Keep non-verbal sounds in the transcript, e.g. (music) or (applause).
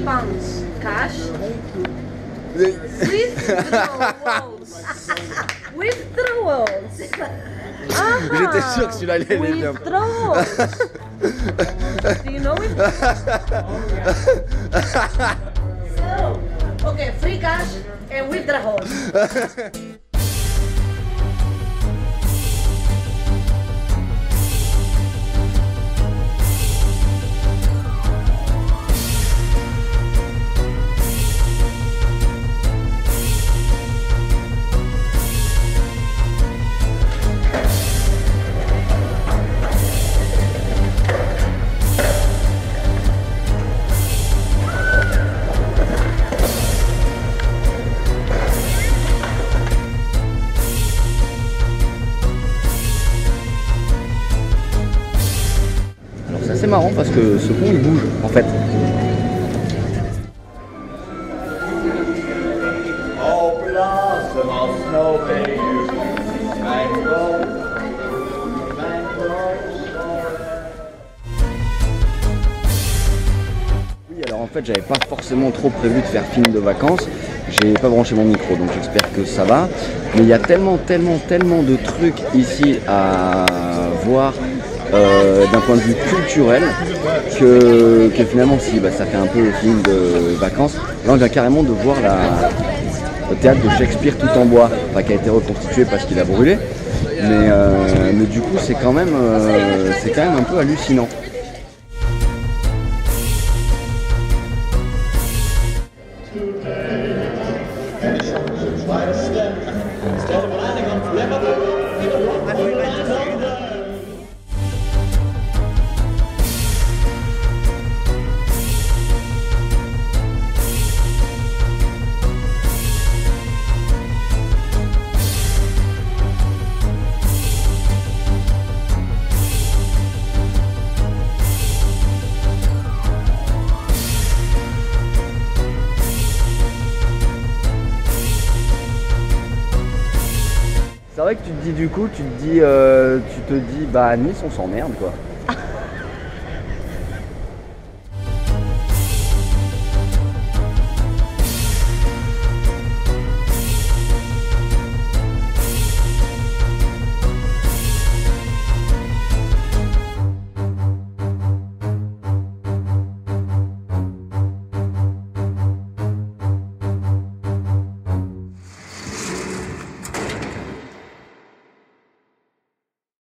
pounds cash withdrawals. withdrawals. Ah, J'étais sûr que celui-là allait aller bien. Withdrawals. Do you know it? so, okay, free cash and withdrawals. (laughs) C'est marrant parce que ce pont il bouge en fait. Oui alors en fait j'avais pas forcément trop prévu de faire film de vacances. J'ai pas branché mon micro donc j'espère que ça va. Mais il y a tellement tellement tellement de trucs ici à voir euh, d'un point de vue culturel que, finalement si bah, ça fait un peu le film de vacances. Là on vient carrément de voir le théâtre de Shakespeare tout en bois, enfin, qui a été reconstitué parce qu'il a brûlé. Mais, euh, du coup c'est quand même euh, c'est quand même un peu hallucinant. C'est vrai que tu te dis du coup, tu te dis, euh, tu te dis, bah à Nice on s'emmerde quoi.